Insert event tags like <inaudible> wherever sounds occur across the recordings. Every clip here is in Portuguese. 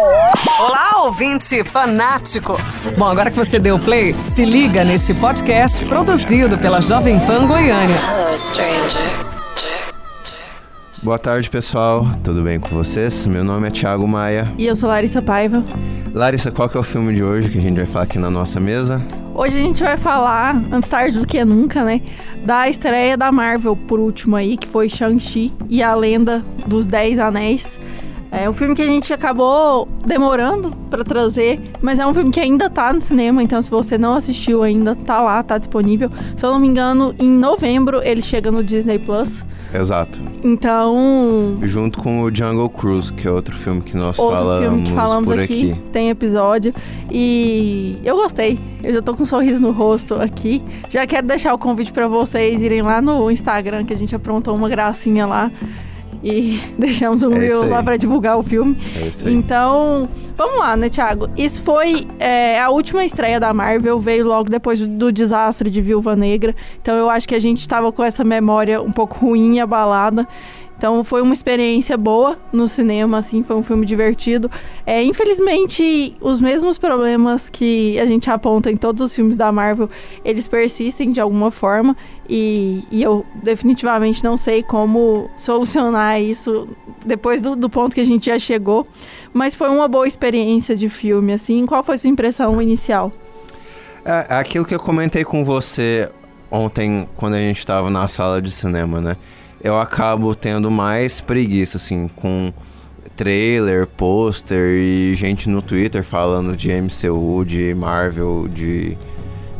Olá, ouvinte fanático! Bom, agora que você deu play, se liga nesse podcast produzido pela Jovem Pan Goiânia. Hello, stranger. Boa tarde, pessoal. Tudo bem com vocês? Meu nome é Thiago Maia. E eu sou Larissa Paiva. Larissa, qual que é o filme de hoje que a gente vai falar aqui na nossa mesa? Hoje a gente vai falar, antes tarde do que nunca, né? Da estreia da Marvel, por último aí, que foi Shang-Chi e a Lenda dos Dez Anéis. É um filme que a gente acabou demorando pra trazer, mas é um filme que ainda tá no cinema, então se você não assistiu ainda, tá lá, tá disponível. Se eu não me engano, em novembro ele chega no Disney Plus. Exato. Então, Junto com o Jungle Cruise, que é outro filme que nós outro falamos, filme que falamos por aqui, aqui. tem episódio. E eu gostei. Eu já tô com um sorriso no rosto aqui. Já quero deixar o convite pra vocês irem lá no Instagram, que a gente aprontou uma gracinha lá. E <laughs> deixamos um É reel lá pra divulgar o filme. É. Então, vamos lá, né, Thiago? Isso foi é, a última estreia da Marvel, veio logo depois do desastre de Viúva Negra. Então, eu acho que a gente tava com essa memória um pouco ruim e abalada. Então, foi uma experiência boa no cinema, assim, foi um filme divertido. É, infelizmente, os mesmos problemas que a gente aponta em todos os filmes da Marvel, eles persistem de alguma forma. E, e eu definitivamente não sei como solucionar isso depois do, do ponto que a gente já chegou. Mas foi uma boa experiência de filme, assim. Qual foi sua impressão inicial? É, é aquilo que eu comentei com você ontem, quando a gente estava na sala de cinema, né? Eu acabo tendo mais preguiça, assim, com trailer, pôster e gente no Twitter falando de MCU, de Marvel, de,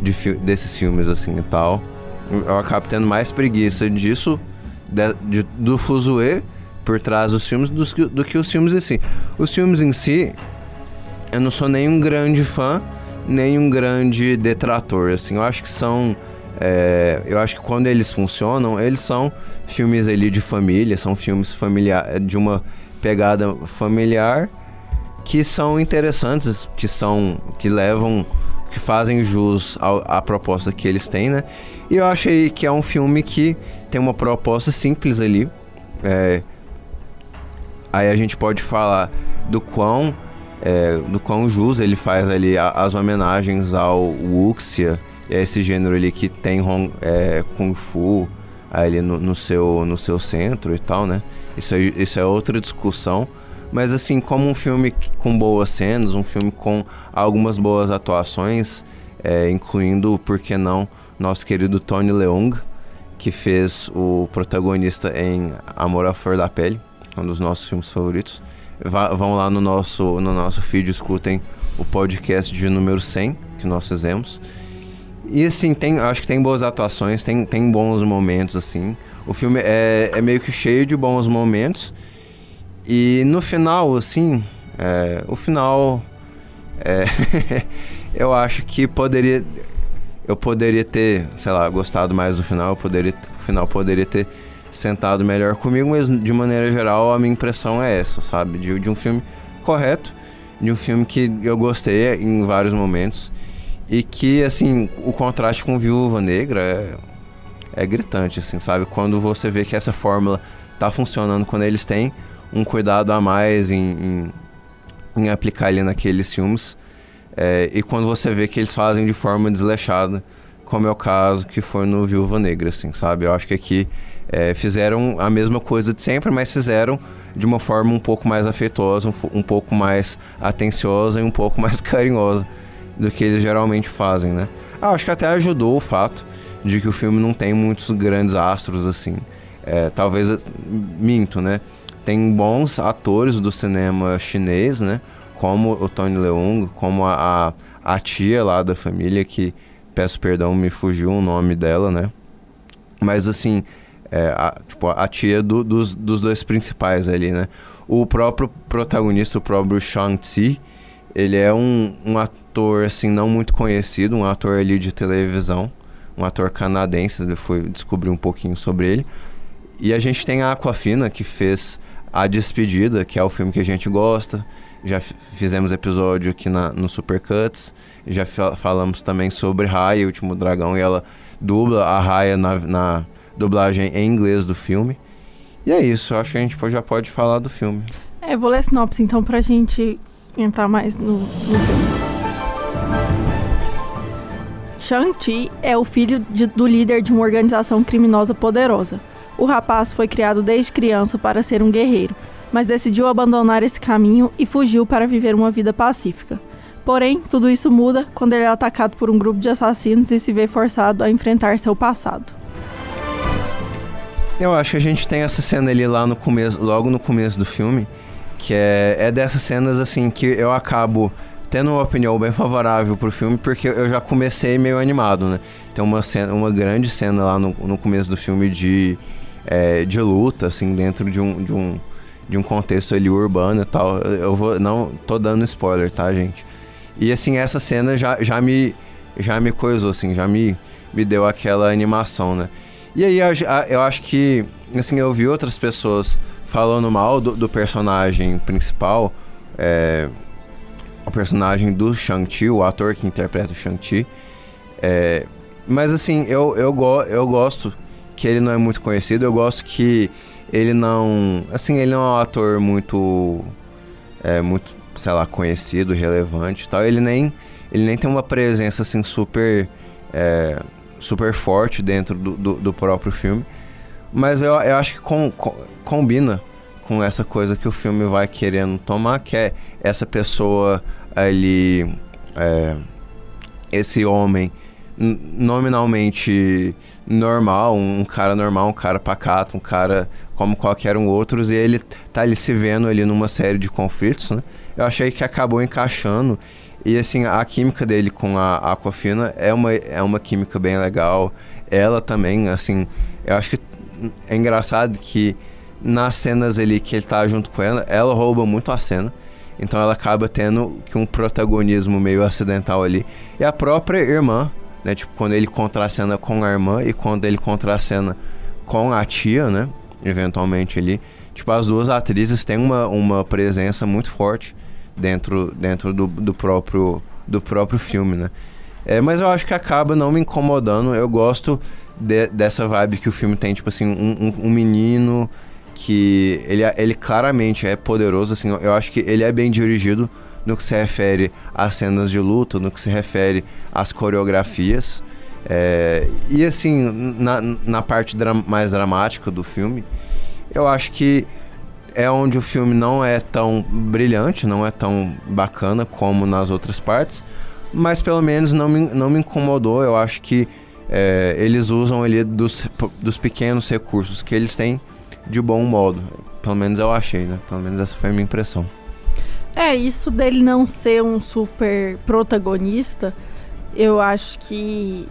de fi- desses filmes, assim, e tal. Eu acabo tendo mais preguiça disso, de- de- do fuzuê por trás dos filmes, do que os filmes em si. Os filmes em si, eu não sou nem um grande fã, nem um grande detrator, assim. Eu acho que são... é, eu acho que quando eles funcionam, eles são filmes ali de família, são filmes familiar, de uma pegada familiar que são interessantes, que são... que levam... que fazem jus à proposta que eles têm, né? E eu achei que é um filme que tem uma proposta simples ali. É, aí a gente pode falar do quão é, do quão jus ele faz ali as homenagens ao Wuxia, a esse gênero ali que tem Hong, é, Kung Fu ali no, no seu, no seu centro e tal, né? Isso é, isso é outra discussão. Mas assim, como um filme com boas cenas, um filme com algumas boas atuações, é, incluindo, por que não, nosso querido Tony Leung, que fez o protagonista em Amor à Flor da Pele, um dos nossos filmes favoritos. Vá- vão lá no nosso, no nosso feed, escutem o podcast de número 100 que nós fizemos. E assim, tem, acho que tem boas atuações, tem, tem bons momentos, assim. O filme é, é meio que cheio de bons momentos. E no final, assim, é, o final. é, <laughs> eu acho que poderia. Eu poderia ter, sei lá, gostado mais do final, poderia, o final poderia ter sentado melhor comigo, mas de maneira geral a minha impressão é essa, sabe? De, de um filme correto, de um filme que eu gostei em vários momentos e que, assim, o contraste com Viúva Negra é, é gritante, assim, sabe? Quando você vê que essa fórmula tá funcionando, quando eles têm um cuidado a mais em, em, em aplicar ali naqueles filmes, é, e quando você vê que eles fazem de forma desleixada, como é o caso que foi no Viúva Negra, assim, sabe? Eu acho que aqui é, fizeram a mesma coisa de sempre, mas fizeram de uma forma um pouco mais afetuosa, um, um pouco mais atenciosa e um pouco <laughs> mais carinhosa do que eles geralmente fazem, né? Ah, acho que até ajudou o fato de que o filme não tem muitos grandes astros, assim. É, talvez, minto, né? Tem bons atores do cinema chinês, né? Como o Tony Leung, como a, a, a tia lá da família, que peço perdão, me fugiu o nome dela, né? Mas assim, é, a, tipo, a tia do- dos, dos dois principais ali, né? O próprio protagonista, o próprio Shang-Chi, ele é um, um ator, assim, não muito conhecido, um ator ali de televisão, um ator canadense, eu fui descobrir um pouquinho sobre ele. E a gente tem a Aquafina, que fez A Despedida, que é o filme que a gente gosta. Já fizemos episódio aqui na, no Supercuts. Já fa- falamos também sobre Raya, o Último Dragão, e ela dubla a Raya na, na dublagem em inglês do filme. E é isso, acho que a gente já pode falar do filme. É, vou ler a sinopse então pra gente entrar mais no, no filme. Shang-Chi é o filho de, do líder de uma organização criminosa poderosa. O rapaz foi criado desde criança para ser um guerreiro, mas decidiu abandonar esse caminho e fugiu para viver uma vida pacífica. Porém, tudo isso muda quando ele é atacado por um grupo de assassinos e se vê forçado a enfrentar seu passado. Eu acho que a gente tem essa cena ali lá no começo, logo no começo do filme, que é, é dessas cenas assim que eu acabo tendo uma opinião bem favorável pro filme, porque eu já comecei meio animado, né? Tem uma, cena, uma grande cena lá no, no começo do filme de, é, de luta, assim, dentro de um, de um, de um contexto ali urbano e tal. Eu vou. Não tô dando spoiler, tá, gente? E assim, essa cena já, já me. Já me coisou, assim, já me, me deu aquela animação, né? E aí eu, acho que. Assim, eu vi outras pessoas falando mal do, do personagem principal. É, o personagem do Shang-Chi, o ator que interpreta o Shang-Chi. É, mas assim, eu, eu, go, eu gosto que ele não é muito conhecido, eu gosto que ele não. Assim, ele não é um ator muito. É, muito, sei lá, conhecido, relevante tal. Ele nem, ele nem tem uma presença assim super. É, super forte dentro do, do, do, próprio filme. Mas eu, eu acho que com, com, combina com essa coisa que o filme vai querendo tomar, que é essa pessoa ali. É, esse homem nominalmente normal, um cara normal, um cara pacato, um cara como qualquer um outros, e ele tá ali se vendo ali numa série de conflitos, né? Eu achei que acabou encaixando. E assim, a química dele com a Aquafina é uma, é uma química bem legal. Ela também, assim, eu acho que é engraçado que nas cenas ali que ele tá junto com ela, ela rouba muito a cena. Então ela acaba tendo que um protagonismo meio acidental ali. E a própria irmã, né? Tipo, quando ele contracena com a irmã e quando ele contracena com a tia, né? Eventualmente ali. Tipo, as duas atrizes têm uma, uma presença muito forte dentro, dentro do, do, próprio, do próprio filme, né? É, mas eu acho que acaba não me incomodando. Eu gosto de, dessa vibe que o filme tem, tipo assim, um, um, um menino que ele, ele claramente é poderoso, assim, eu acho que ele é bem dirigido no que se refere às cenas de luta, no que se refere às coreografias. É, e assim, na, na parte dra mais dramática do filme, eu acho que é onde o filme não é tão brilhante, não é tão bacana como nas outras partes, mas pelo menos não me, não me incomodou. Eu acho que é, eles usam ali dos, dos pequenos recursos que eles têm de bom modo. Pelo menos eu achei, né? Pelo menos essa foi a minha impressão. É, isso dele não ser um super protagonista, eu acho que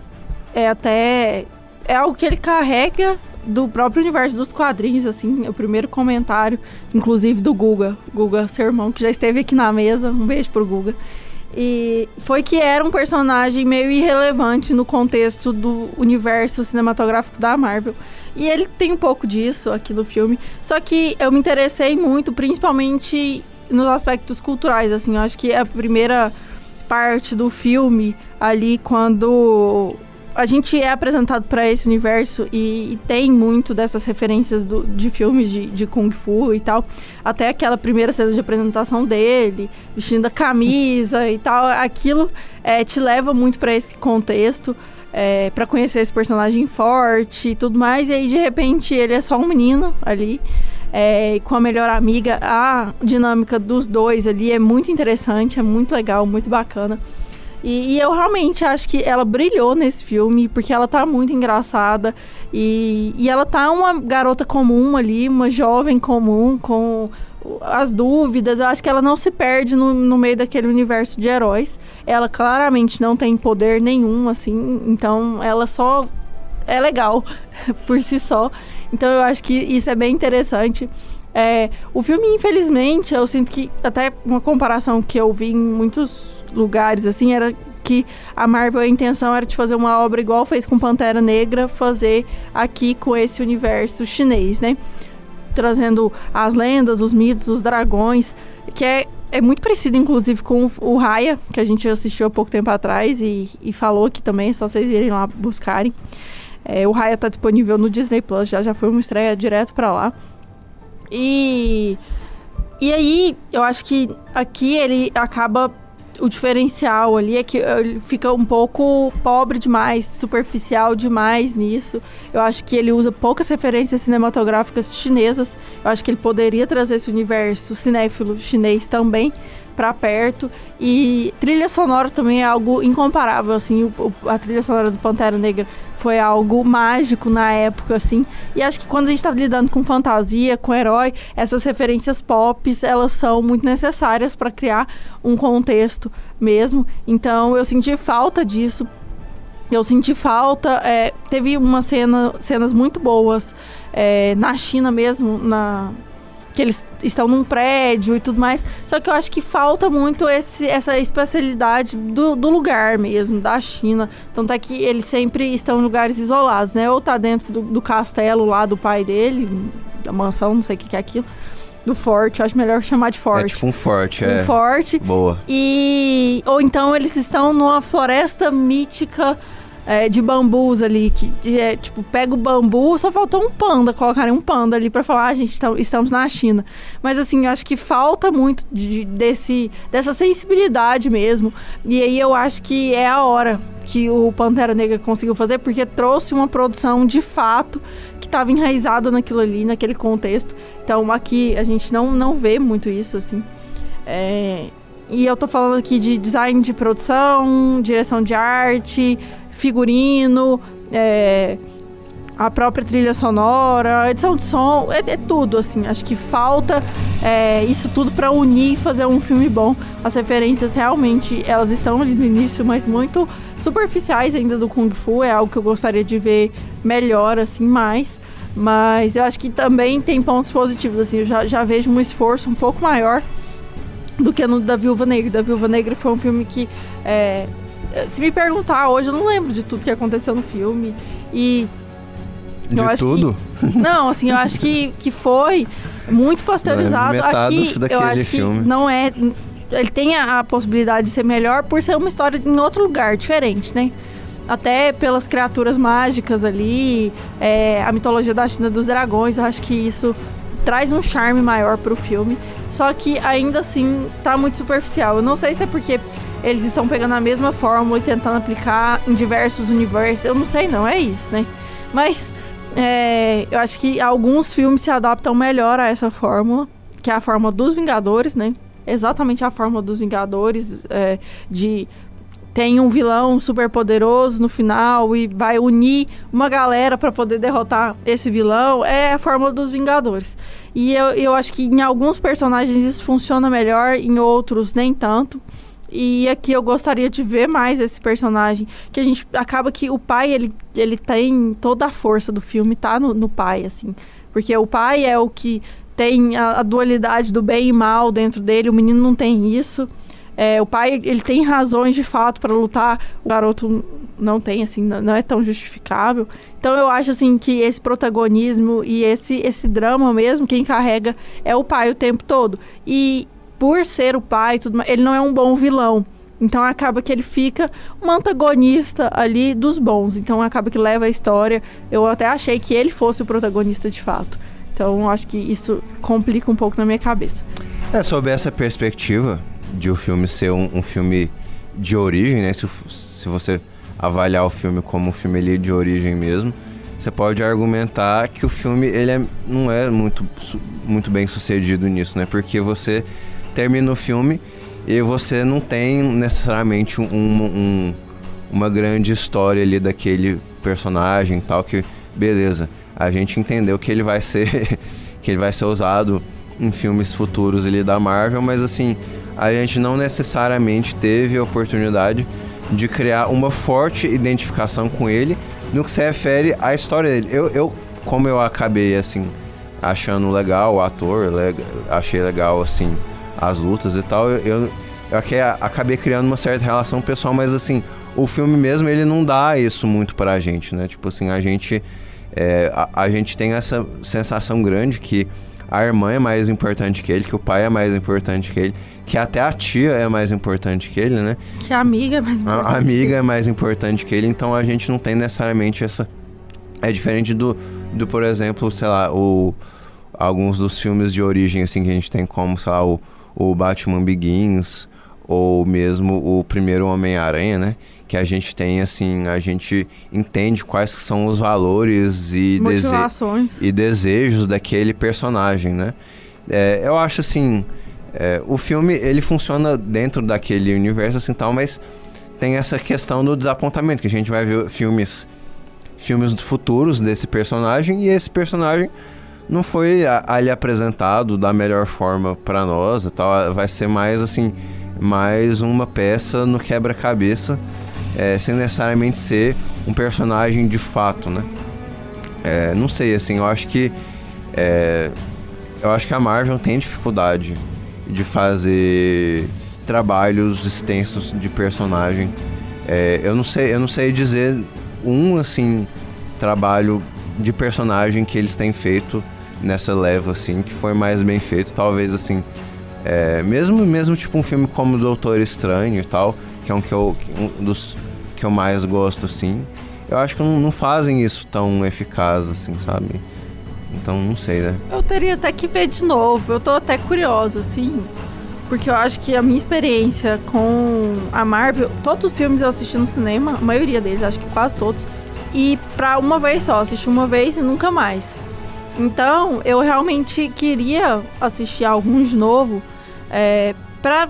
é até. É algo que ele carrega do próprio universo dos quadrinhos, assim. É o primeiro comentário, inclusive do Guga. Guga, seu irmão, que já esteve aqui na mesa. Um beijo pro Guga. E foi que era um personagem meio irrelevante no contexto do universo cinematográfico da Marvel. E ele tem um pouco disso aqui no filme. Só que eu me interessei muito, principalmente nos aspectos culturais, assim. Eu acho que a primeira parte do filme ali, quando a gente é apresentado para esse universo e, e, tem muito dessas referências do, de filmes de, de, Kung Fu e tal. Até aquela primeira cena de apresentação dele, vestindo a camisa e tal. Aquilo é, te leva muito para esse contexto é, para conhecer esse personagem forte e tudo mais. E aí, de repente, ele é só um menino ali. É, com a melhor amiga, a dinâmica dos dois ali é muito interessante, é muito legal, muito bacana. E, e, eu realmente acho que ela brilhou nesse filme, porque ela tá muito engraçada. E, e ela tá uma garota comum ali, uma jovem comum, com as dúvidas. Eu acho que ela não se perde no, no meio daquele universo de heróis. Ela claramente não tem poder nenhum, assim. Então ela só é legal <laughs> por si só. Então eu acho que isso é bem interessante. É, o filme, infelizmente, eu sinto que até uma comparação que eu vi em muitos lugares, assim, era que a Marvel, a intenção era de fazer uma obra igual fez com Pantera Negra, fazer aqui com esse universo chinês, né? Trazendo as lendas, os mitos, os dragões, que é, é muito parecido, inclusive, com o Raya, que a gente assistiu há pouco tempo atrás e, e falou aqui também, é só vocês irem lá buscarem. É, o Raya está disponível no Disney Plus, já, já foi uma estreia direto para lá. E e aí, eu acho que aqui ele acaba o diferencial ali é que ele fica um pouco pobre demais, superficial demais nisso. Eu acho que ele usa poucas referências cinematográficas chinesas. Eu acho que ele poderia trazer esse universo cinéfilo chinês também para perto. E trilha sonora também é algo incomparável, assim, o, a trilha sonora do Pantera Negra foi algo mágico na época, assim. E acho que quando a gente tá lidando com fantasia, com herói, essas referências pop, elas são muito necessárias para criar um contexto mesmo. Então eu senti falta disso. Eu senti falta. É, teve uma cena, cenas muito boas é, na China mesmo, na, que eles estão num prédio e tudo mais. Só que eu acho que falta muito esse, essa especialidade do, do lugar mesmo, da China. Tanto é que eles sempre estão em lugares isolados, né? Ou tá dentro do, do castelo lá do pai dele, da mansão, não sei o que, que é aquilo do forte, acho melhor chamar de forte. É tipo um forte, um é. Um forte. Boa. E ou então eles estão numa floresta mítica é, de bambus ali, que, que, é tipo, pega o bambu, só faltou um panda, colocarem um panda ali para falar, ah, gente, tá, estamos na China. Mas assim, eu acho que falta muito de, desse, dessa sensibilidade mesmo. E aí eu acho que é a hora que o Pantera Negra conseguiu fazer, porque trouxe uma produção de fato que estava enraizada naquilo ali, naquele contexto. Então aqui a gente não, não vê muito isso, assim. É, e eu tô falando aqui de design de produção, direção de arte, figurino, é, a própria trilha sonora, edição de som, é, é tudo, assim. Acho que falta é, isso tudo para unir e fazer um filme bom. As referências realmente, elas estão ali no início, mas muito superficiais ainda do Kung Fu. É algo que eu gostaria de ver melhor, assim, mais. Mas eu acho que também tem pontos positivos, assim. Eu já, já vejo um esforço um pouco maior do que no da Viúva Negra. Da Viúva Negra foi um filme que é, se me perguntar hoje, eu não lembro de tudo que aconteceu no filme. E. De tudo? Que, <laughs> não, assim, eu acho que, que foi muito pasteurizado. Aqui, eu acho que filme. não é. Ele tem a, a possibilidade de ser melhor por ser uma história em outro lugar, diferente, né? até pelas criaturas mágicas ali, é, a mitologia da China dos dragões, eu acho que isso traz um charme maior pro filme. Só que ainda assim tá muito superficial. Eu não sei se é porque eles estão pegando a mesma fórmula e tentando aplicar em diversos universos. Eu não sei, não, é isso, né? Mas é, eu acho que alguns filmes se adaptam melhor a essa fórmula, que é a fórmula dos Vingadores, né? Exatamente a fórmula dos Vingadores, é, de tem um vilão super poderoso no final e vai unir uma galera para poder derrotar esse vilão, é a fórmula dos Vingadores. E eu, eu acho que em alguns personagens isso funciona melhor, em outros nem tanto. E aqui eu gostaria de ver mais esse personagem. Que a gente acaba que o pai, ele, ele tem toda a força do filme, tá no, no pai, assim. Porque o pai é o que tem a, a, dualidade do bem e mal dentro dele, o menino não tem isso. É, o pai, ele tem razões de fato para lutar, o garoto não tem, assim, não, é tão justificável. Então eu acho, assim, que esse protagonismo e esse, esse drama mesmo, quem carrega é o pai o tempo todo. E por ser o pai, tudo ele não é um bom vilão. Então acaba que ele fica um antagonista ali dos bons. Então acaba que leva a história. Eu até achei que ele fosse o protagonista de fato. Então acho que isso complica um pouco na minha cabeça. É, sob essa perspectiva de o filme ser um, um filme de origem, né? Se, se você avaliar o filme como um filme de origem mesmo, você pode argumentar que o filme ele é, não é muito, muito bem sucedido nisso, né? Porque você termina o filme e você não tem necessariamente um, um, uma grande história ali daquele personagem tal que beleza a gente entendeu que ele vai ser <laughs> que ele vai ser usado em filmes futuros ali da Marvel mas assim a gente não necessariamente teve a oportunidade de criar uma forte identificação com ele no que se refere à história dele eu, eu como eu acabei assim achando legal o ator achei legal assim as lutas e tal, eu, eu, eu acabei criando uma certa relação pessoal, mas assim, o filme mesmo, ele não dá isso muito pra gente, né? Tipo assim, a gente, é, a, a gente tem essa sensação grande que a irmã é mais importante que ele, que o pai é mais importante que ele, que até a tia é mais importante que ele, né? Que a amiga é mais importante. A amiga é mais importante que ele, então a gente não tem necessariamente essa. É diferente do, do por exemplo, sei lá, o alguns dos filmes de origem, assim, que a gente tem como, sei lá, o, o Batman Begins, ou mesmo o primeiro Homem-Aranha, né? Que a gente tem, assim, a gente entende quais são os valores e, dese e desejos daquele personagem, né? É, eu acho, assim, é, o filme, ele funciona dentro daquele universo, assim, tal, mas tem essa questão do desapontamento, que a gente vai ver filmes filmes futuros desse personagem e esse personagem não foi ali apresentado da melhor forma para nós e tal. Vai ser mais assim, mais uma peça no quebra-cabeça, é, sem necessariamente ser um personagem de fato, né? É, não sei, assim, eu acho que é, eu acho que a Marvel tem dificuldade de fazer trabalhos extensos de personagem. É, eu não sei, eu não sei dizer um assim trabalho de personagem que eles têm feito nessa leva assim que foi mais bem feito, talvez assim, é, mesmo mesmo tipo um filme como Doutor Estranho e tal, que é um que eu um dos que eu mais gosto assim. Eu acho que não, não fazem isso tão eficaz assim, sabe? Então não sei, né? Eu teria até que ver de novo. Eu tô até curioso assim, porque eu acho que a minha experiência com a Marvel, todos os filmes eu assisti no cinema, a maioria deles, acho que quase todos, e pra uma vez só, assisti uma vez e nunca mais. Então, eu realmente queria assistir alguns de novo é, para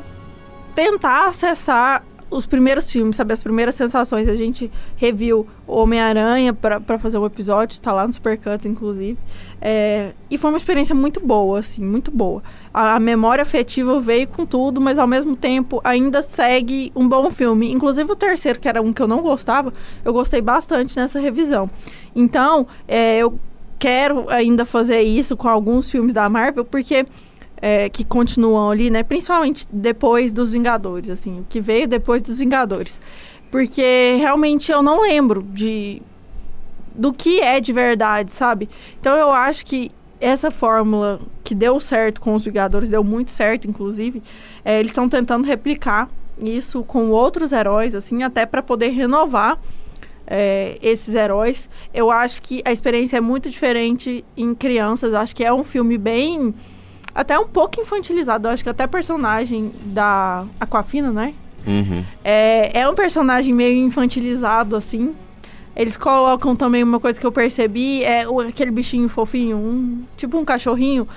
tentar acessar os primeiros filmes, sabe? As primeiras sensações. A gente reviu Homem-Aranha para fazer um episódio, está lá no Supercuts, inclusive. É, e foi uma experiência muito boa, assim, muito boa. A, a, memória afetiva veio com tudo, mas ao mesmo tempo ainda segue um bom filme. Inclusive o terceiro, que era um que eu não gostava, eu gostei bastante nessa revisão. Então, é, eu quero ainda fazer isso com alguns filmes da Marvel, porque é, que continuam ali, né? Principalmente depois dos Vingadores, assim, o que veio depois dos Vingadores. Porque realmente eu não lembro de do que é de verdade, sabe? Então eu acho que essa fórmula que deu certo com os Vingadores, deu muito certo, inclusive, é, eles estão tentando replicar isso com outros heróis, assim, até para poder renovar é, esses heróis. Eu acho que a experiência é muito diferente em crianças. Eu acho que é um filme bem até um pouco infantilizado. Eu acho que até personagem da Aquafina, né? Uhum. É, é um personagem meio infantilizado, assim. Eles colocam também uma coisa que eu percebi, é o, aquele bichinho fofinho, um, tipo um cachorrinho.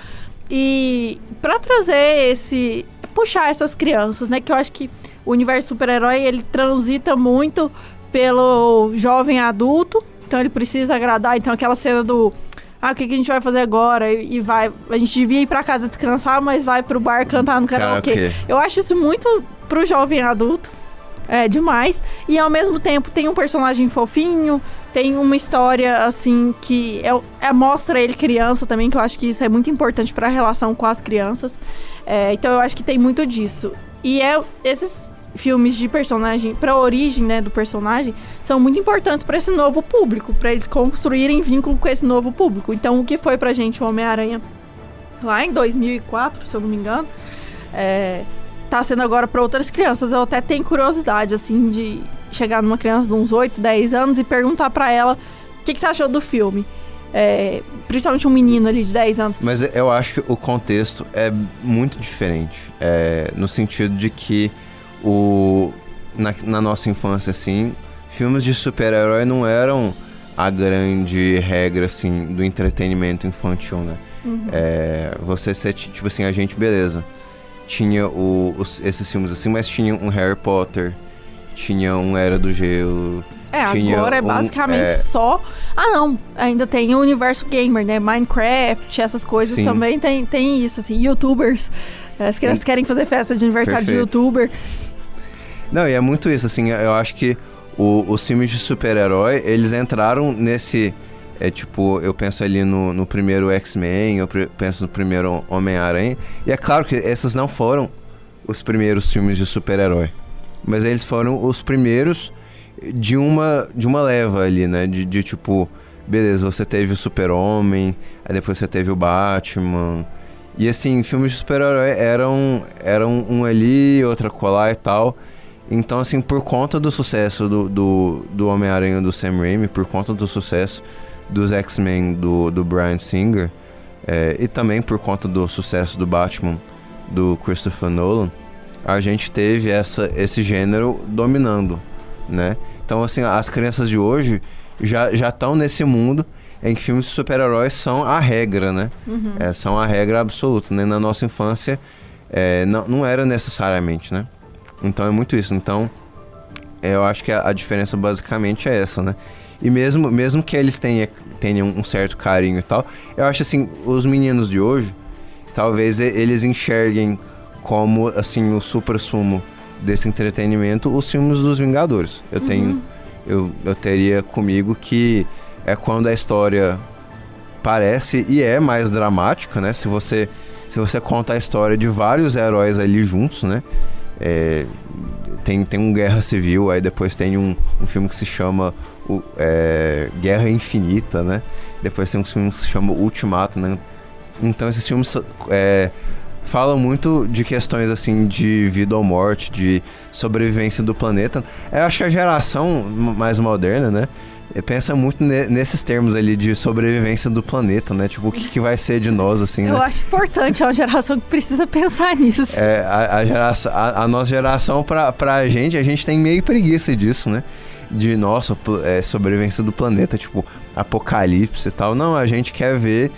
E para trazer esse. puxar essas crianças, né? Que eu acho que o universo super-herói ele transita muito pelo jovem adulto. Então ele precisa agradar. Então aquela cena do ah, o que, que a gente vai fazer agora? E, e, vai. A gente devia ir pra casa descansar, mas vai pro bar cantar no karaokê. Eu acho isso muito pro jovem adulto. É demais. E ao mesmo tempo tem um personagem fofinho, tem uma história assim que é, é mostra ele criança também, que eu acho que isso é muito importante para a relação com as crianças. É, então eu acho que tem muito disso. E é esses filmes de personagem, para a origem, né, do personagem, são muito importantes para esse novo público, para eles construírem vínculo com esse novo público. Então, o que foi pra gente o Homem-Aranha lá em 2004, se eu não me engano, é, tá sendo agora para outras crianças. Eu até tenho curiosidade, assim, de chegar numa criança de uns 8, 10 anos e perguntar para ela o que, que você achou do filme. É, principalmente um menino ali de 10 anos. Mas eu acho que o contexto é muito diferente. É, no sentido de que o, na, na nossa infância, assim, filmes de super-herói não eram a grande regra, assim, do entretenimento infantil, né? Uhum. É, você ser, tipo assim, a gente, beleza. Tinha o, os, esses filmes assim, mas tinha um Harry Potter, tinha um Era do Gelo. É, agora é basicamente é... só. Ah, não, ainda tem o universo gamer, né? Minecraft, essas coisas Sim. também tem, tem isso, assim, youtubers. As crianças é. querem fazer festa de aniversário Perfeito. de youtuber. Não, e é muito isso, assim, eu acho que o, os filmes de super-herói, eles entraram nesse. É tipo, eu penso ali no, no primeiro X-Men, eu penso no primeiro Homem-Aranha. E é claro que esses não foram os primeiros filmes de super-herói. Mas eles foram os primeiros de uma, de uma leva ali, né? De, de tipo, beleza, você teve o Super-Homem, aí depois você teve o Batman. E assim, filmes de super-herói eram, eram um ali, outra colar e tal. Então, assim, por conta do sucesso do, do, do Homem-Aranha do Sam Raimi, por conta do sucesso dos X-Men do, do Brian Singer, é, e também por conta do sucesso do Batman do Christopher Nolan, a gente teve essa, esse gênero dominando, né? Então, assim, as crianças de hoje já estão nesse mundo em que filmes de super-heróis são a regra, né? Uhum. É, são a regra absoluta, né? Na nossa infância, é, não, não era necessariamente, né? Então, é muito isso. Então, eu acho que a, a diferença basicamente é essa, né? E mesmo, mesmo que eles tenham, tenham um certo carinho e tal, eu acho assim, os meninos de hoje, talvez eles enxerguem como assim o supra-sumo desse entretenimento os filmes dos Vingadores. Eu uhum. tenho eu, eu teria comigo que é quando a história parece e é mais dramática, né? Se você se você conta a história de vários heróis ali juntos, né? É, tem, tem um Guerra Civil, aí depois tem um, um filme que se chama o, é, Guerra Infinita, né? Depois tem um filme que se chama Ultimato, né? Então esses filmes é, falam muito de questões assim de vida ou morte, de sobrevivência do planeta. Eu acho que a geração mais moderna, né? Pensa muito ne nesses termos ali de sobrevivência do planeta, né? Tipo, o que, que vai ser de nós, assim, Eu né? acho importante, é uma geração que precisa pensar nisso. É, a, a, geração, a, a, nossa geração, pra, pra gente, a gente tem meio preguiça disso, né? De, nossa, é, sobrevivência do planeta, tipo, apocalipse e tal. Não, a gente quer ver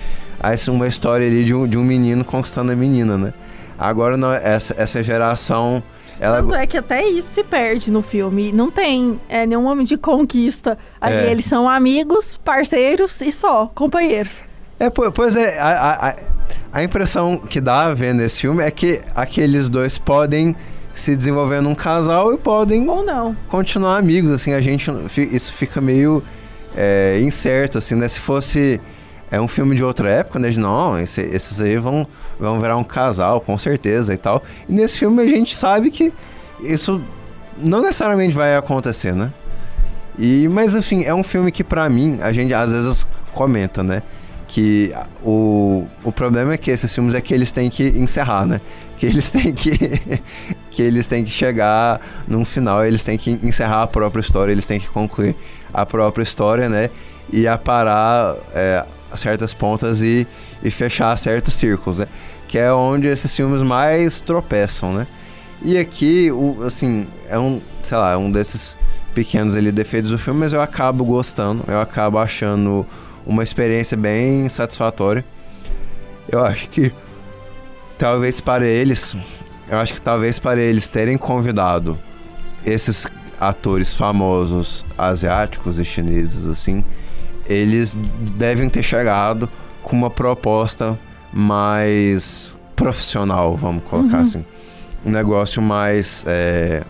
uma história ali de um, de um menino conquistando a menina, né? Agora, não, essa, essa geração ela... Tanto é que até isso se perde no filme. Não tem é, nenhum homem de conquista. Ali é. eles são amigos, parceiros e só, companheiros. É, pois é, a, a, a impressão que dá vendo esse filme é que aqueles dois podem se desenvolver num casal e podem ou não continuar amigos assim a gente isso fica meio é, incerto assim né se fosse é um filme de outra época, né? De, não, esse, esses aí vão, vão virar um casal, com certeza e tal. E nesse filme a gente sabe que isso não necessariamente vai acontecer, né? E, mas enfim, é um filme que para mim, a gente às vezes comenta, né? Que o, o problema é que esses filmes é que eles têm que encerrar, né? Que eles têm que, <laughs> que eles têm que chegar num final, eles têm que encerrar a própria história, eles têm que concluir a própria história, né? E aparar é, certas pontas e, e fechar certos círculos, né? Que é onde esses filmes mais tropeçam, né? E aqui, o, assim, é um, sei lá, um desses pequenos ali, defeitos do filme, mas eu acabo gostando, eu acabo achando uma experiência bem satisfatória. Eu acho que talvez para eles, eu acho que talvez para eles terem convidado esses atores famosos asiáticos e chineses assim, eles devem ter chegado com uma proposta mais profissional, vamos colocar uhum. assim. Um negócio mais. É,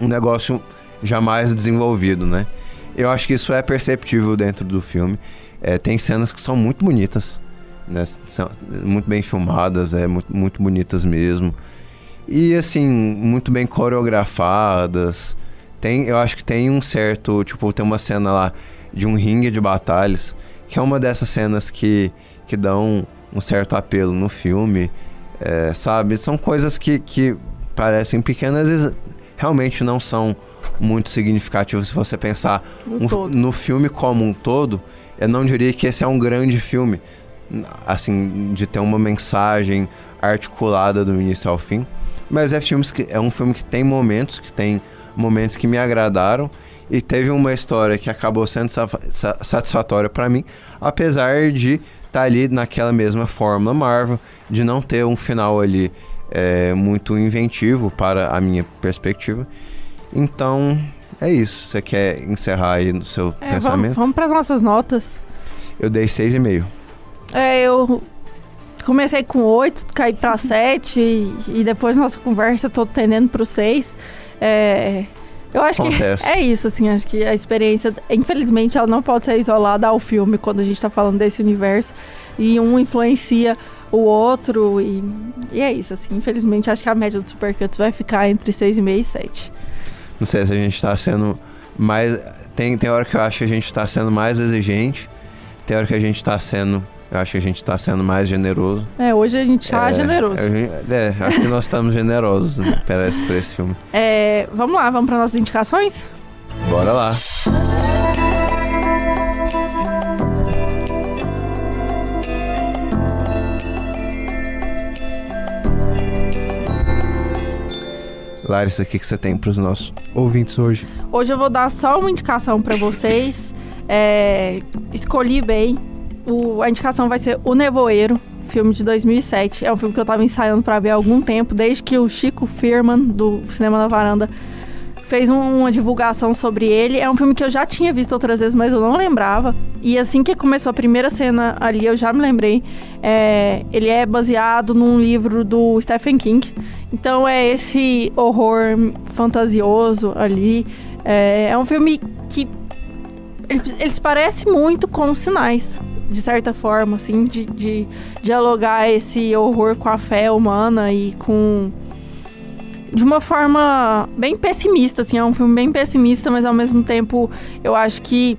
um negócio já mais desenvolvido, né? Eu acho que isso é perceptível dentro do filme. É, tem cenas que são muito bonitas, né? São muito bem filmadas, é muito, muito bonitas mesmo. E assim, muito bem coreografadas. Tem, eu acho que tem um certo, tipo, tem uma cena lá de um ringue de batalhas, que é uma dessas cenas que, que dão um certo apelo no filme, é, sabe? São coisas que, que parecem pequenas e realmente não são muito significativas se você pensar no, um, no filme como um todo. Eu não diria que esse é um grande filme, assim, de ter uma mensagem articulada do início ao fim. Mas é, filmes que, é um filme que tem momentos, que tem momentos que me agradaram e teve uma história que acabou sendo satisfatória para mim, apesar de estar tá ali naquela mesma fórmula Marvel, de não ter um final ali é, muito inventivo para a minha perspectiva. Então, é isso. Você quer encerrar aí no seu é, pensamento? Vamos, vamos para as nossas notas. Eu dei 6,5. É, eu comecei com 8, caí para 7 e, e, depois nossa conversa tô tendendo para o 6. É, eu acho Acontece. que <laughs> é isso, assim, acho que a experiência, infelizmente, ela não pode ser isolada ao filme quando a gente tá falando desse universo e um influencia o outro e, e é isso, assim, infelizmente acho que a média do Supercuts vai ficar entre 6,5 e 7. Não sei se a gente tá sendo mais... Tem, tem hora que eu acho que a gente tá sendo mais exigente, tem hora que a gente tá sendo eu acho que a gente está sendo mais generoso. É, hoje a gente está é, generoso. É, acho que nós estamos generosos né, <laughs> para esse, esse filme. É, vamos lá, vamos para nossas indicações? Bora lá. Larissa, o aqui que você tem para os nossos ouvintes hoje? Hoje eu vou dar só uma indicação para vocês. é, escolhi bem o, a indicação vai ser O Nevoeiro, filme de 2007. É um filme que eu estava ensaiando para ver há algum tempo, desde que o Chico Firman, do Cinema na Varanda, fez um, uma divulgação sobre ele. É um filme que eu já tinha visto outras vezes, mas eu não lembrava. E assim que começou a primeira cena ali, eu já me lembrei. É, ele é baseado num livro do Stephen King. Então é esse horror fantasioso ali. É, é um filme que ele, ele se parece muito com Sinais, de certa forma, assim, de, de dialogar esse horror com a fé humana e com de uma forma bem pessimista, assim, é um filme bem pessimista, mas ao mesmo tempo eu acho que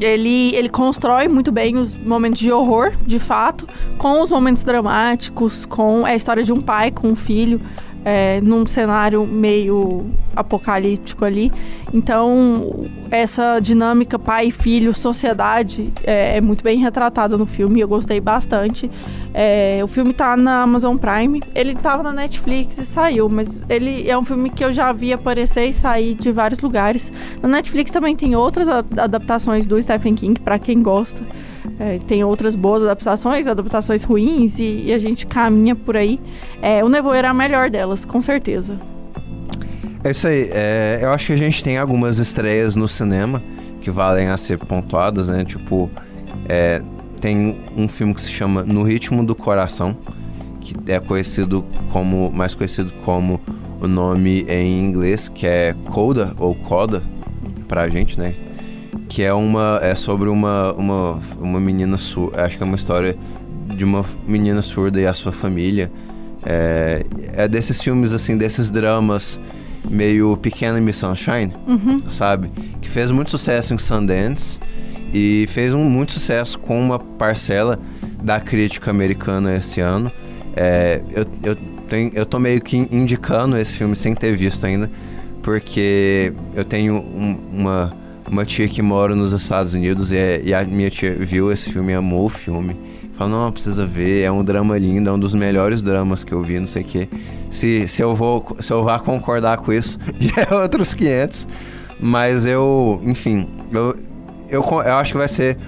ele, ele constrói muito bem os momentos de horror, de fato, com os momentos dramáticos, com a história de um pai com um filho é, num cenário meio apocalíptico ali. Então, essa dinâmica pai, filho, sociedade é, é muito bem retratada no filme. Eu gostei bastante. É, o filme tá na Amazon Prime. Ele tava na Netflix e saiu, mas ele é um filme que eu já vi aparecer e sair de vários lugares. Na Netflix também tem outras adaptações do Stephen King, para quem gosta. É, tem outras boas adaptações, adaptações ruins, e, e a gente caminha por aí. É, o Nevoeiro é a melhor delas, com certeza. É isso aí. É, eu acho que a gente tem algumas estreias no cinema que valem a ser pontuadas, né? Tipo, é, tem um filme que se chama No Ritmo do Coração, que é conhecido como, mais conhecido como o nome em inglês, que é Coda ou Coda pra gente, né? Que é uma é sobre uma uma, uma menina surda, acho que é uma história de uma menina surda e a sua família. É, é desses filmes assim, desses dramas meio Pequena Miss Sunshine, uhum. sabe? Que fez muito sucesso em Sundance e fez um muito sucesso com uma parcela da crítica americana esse ano. É, eu, eu, tenho, eu tô meio que indicando esse filme sem ter visto ainda, porque eu tenho um, uma uma tia que mora nos Estados Unidos e, e, a minha tia viu esse filme amou o filme. Falou, não, precisa ver, é um drama lindo, é um dos melhores dramas que eu vi, não sei o quê. Se, se, eu vou, se eu vá concordar com isso, <laughs> já é outros 500. Mas eu, enfim, eu, eu, eu acho que vai ser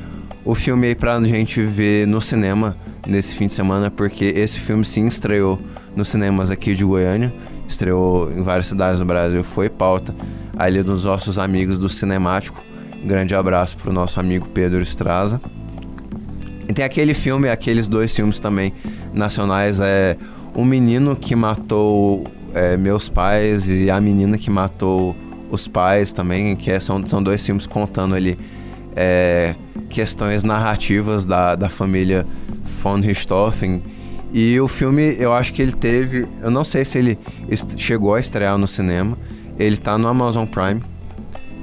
o filme aí pra gente ver no cinema nesse fim de semana, porque esse filme sim estreou nos cinemas aqui de Goiânia, estreou em várias cidades do Brasil, foi pauta ali dos nossos amigos do Cinemático. Um grande abraço pro nosso amigo Pedro Estraza. E tem aquele filme, aqueles dois filmes também nacionais, é O Menino que Matou é, Meus Pais e A Menina que Matou os Pais também, que é, são, são dois filmes contando ali é, questões narrativas da, da família von Richthofen. E o filme, eu acho que ele teve. Eu não sei se ele chegou a estrear no cinema, ele tá no Amazon Prime.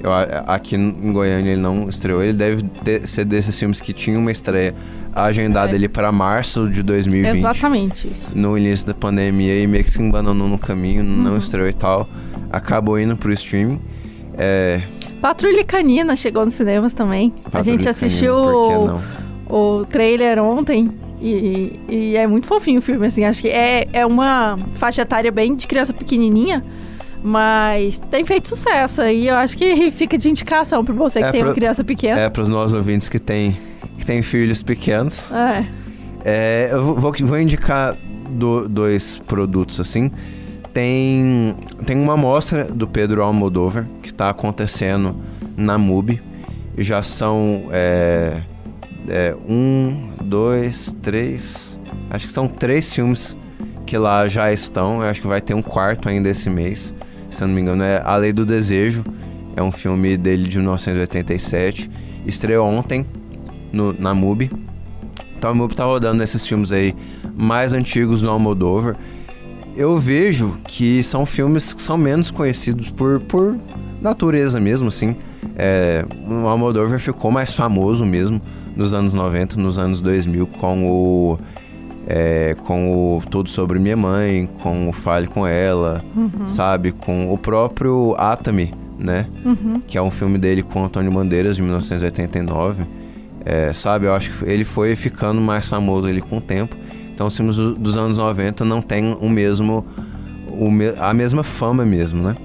Eu, aqui em Goiânia ele não estreou. Ele deve ter, ser desses filmes que tinha uma estreia agendada é. ele para março de 2020. Exatamente isso. No início da pandemia e meio que se embananou no caminho, uhum. não estreou e tal. Acabou indo pro streaming. É... Patrulha Canina chegou nos cinemas também. Patrulha a gente assistiu o, o trailer ontem. E, e, é muito fofinho o filme, assim. Acho que é, é uma faixa etária bem de criança pequenininha. Mas tem feito sucesso e eu acho que <laughs> fica de indicação para você que é tem uma criança pequena. É, para os nossos ouvintes que têm que tem filhos pequenos. É. é eu vou, vou indicar do, dois produtos assim. Tem, tem uma mostra do Pedro Almodovar que está acontecendo na MUBI. Já são é, é, um, dois, três. Acho que são três filmes que lá já estão. Eu acho que vai ter um quarto ainda esse mês se eu não me engano, é A Lei do Desejo. É um filme dele de 1987. Estreou ontem no, na MUBI. Então a MUBI tá rodando esses filmes aí mais antigos do Almodóvar. Eu vejo que são filmes que são menos conhecidos por, por natureza mesmo, assim. É, o Almodóvar ficou mais famoso mesmo nos anos 90, nos anos 2000 com o é, com o Tudo Sobre Minha Mãe, com o Fale Com Ela, uhum. sabe? Com o próprio Atami, né? Uhum. Que é um filme dele com Antônio Bandeiras, de 1989. É, sabe? Eu acho que ele foi ficando mais famoso ele com o tempo. Então os filmes dos anos 90 não tem o mesmo o, a mesma fama mesmo, né?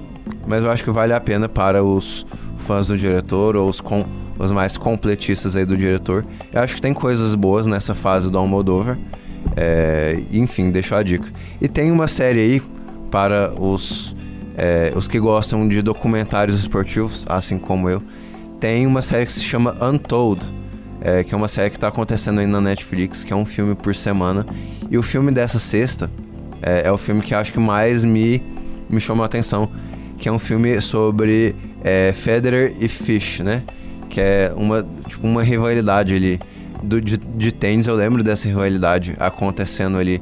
Mas eu acho que vale a pena para os fãs do diretor ou os, com, os mais completistas aí do diretor. Eu acho que tem coisas boas nessa fase do Almodóvar. É, enfim, deixo a dica. E tem uma série aí para os, é, os que gostam de documentários esportivos, assim como eu. Tem uma série que se chama Untold, é, que é uma série que está acontecendo aí na Netflix, que é um filme por semana. E o filme dessa sexta é, é o filme que acho que mais me, me chamou a atenção, que é um filme sobre é, Federer e Fish, né? Que é uma, tipo, uma rivalidade ali do, de, de tênis. Eu lembro dessa rivalidade acontecendo ali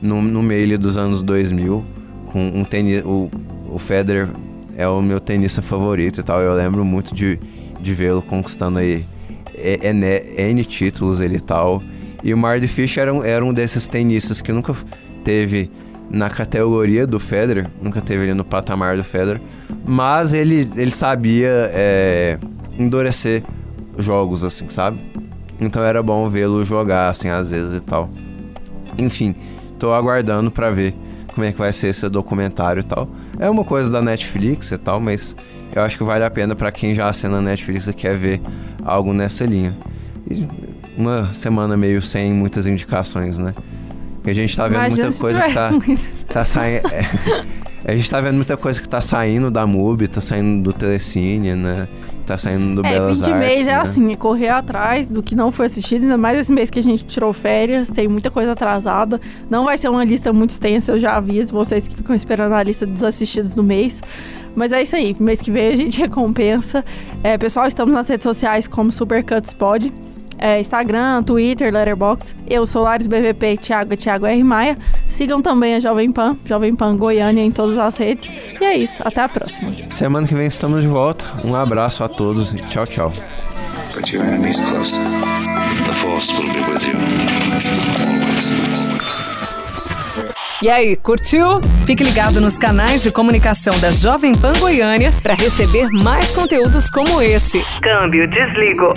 no, no meio dos anos 2000 com um tênis. O, o Federer é o meu tenista favorito e tal. Eu lembro muito de, de vê-lo conquistando aí N, N títulos ele e tal. E o Mardy Fish era um, era um desses tenistas que nunca teve na categoria do Federer, nunca teve ele no patamar do Federer, mas ele, ele sabia é, endurecer jogos, assim, sabe? Então era bom vê-lo jogar, assim, às vezes e tal. Enfim, tô aguardando para ver como é que vai ser esse documentário e tal. É uma coisa da Netflix e tal, mas eu acho que vale a pena para quem já assina a Netflix e quer ver algo nessa linha. E uma semana meio sem muitas indicações, né? Porque a gente tá vendo Imagina muita coisa que tá, <laughs> tá saindo. A gente tá vendo muita coisa que tá saindo da MUBI, tá saindo do Telecine, né? Tá saindo do é, Belas fim de Artes, mês é né? é assim, é correr atrás do que não foi assistido, ainda mais esse mês que a gente tirou férias, tem muita coisa atrasada. Não vai ser uma lista muito extensa, eu já aviso vocês que ficam esperando a lista dos assistidos do mês. Mas é isso aí, mês que vem a gente <laughs> recompensa. É, pessoal, estamos nas redes sociais como Supercuts Pod. É, Instagram, Twitter, Letterboxd. Eu sou Lares BVP, Thiago Thiago R. Maia. Sigam também a Jovem Pan, Jovem Pan Goiânia em todas as redes. E é isso, até a próxima. Semana que vem estamos de volta. Um abraço a todos e tchau, tchau. Put your enemies close. The force will be with you. E aí, curtiu? Fique ligado nos canais de comunicação da Jovem Pan Goiânia para receber mais conteúdos como esse. Câmbio, desligo.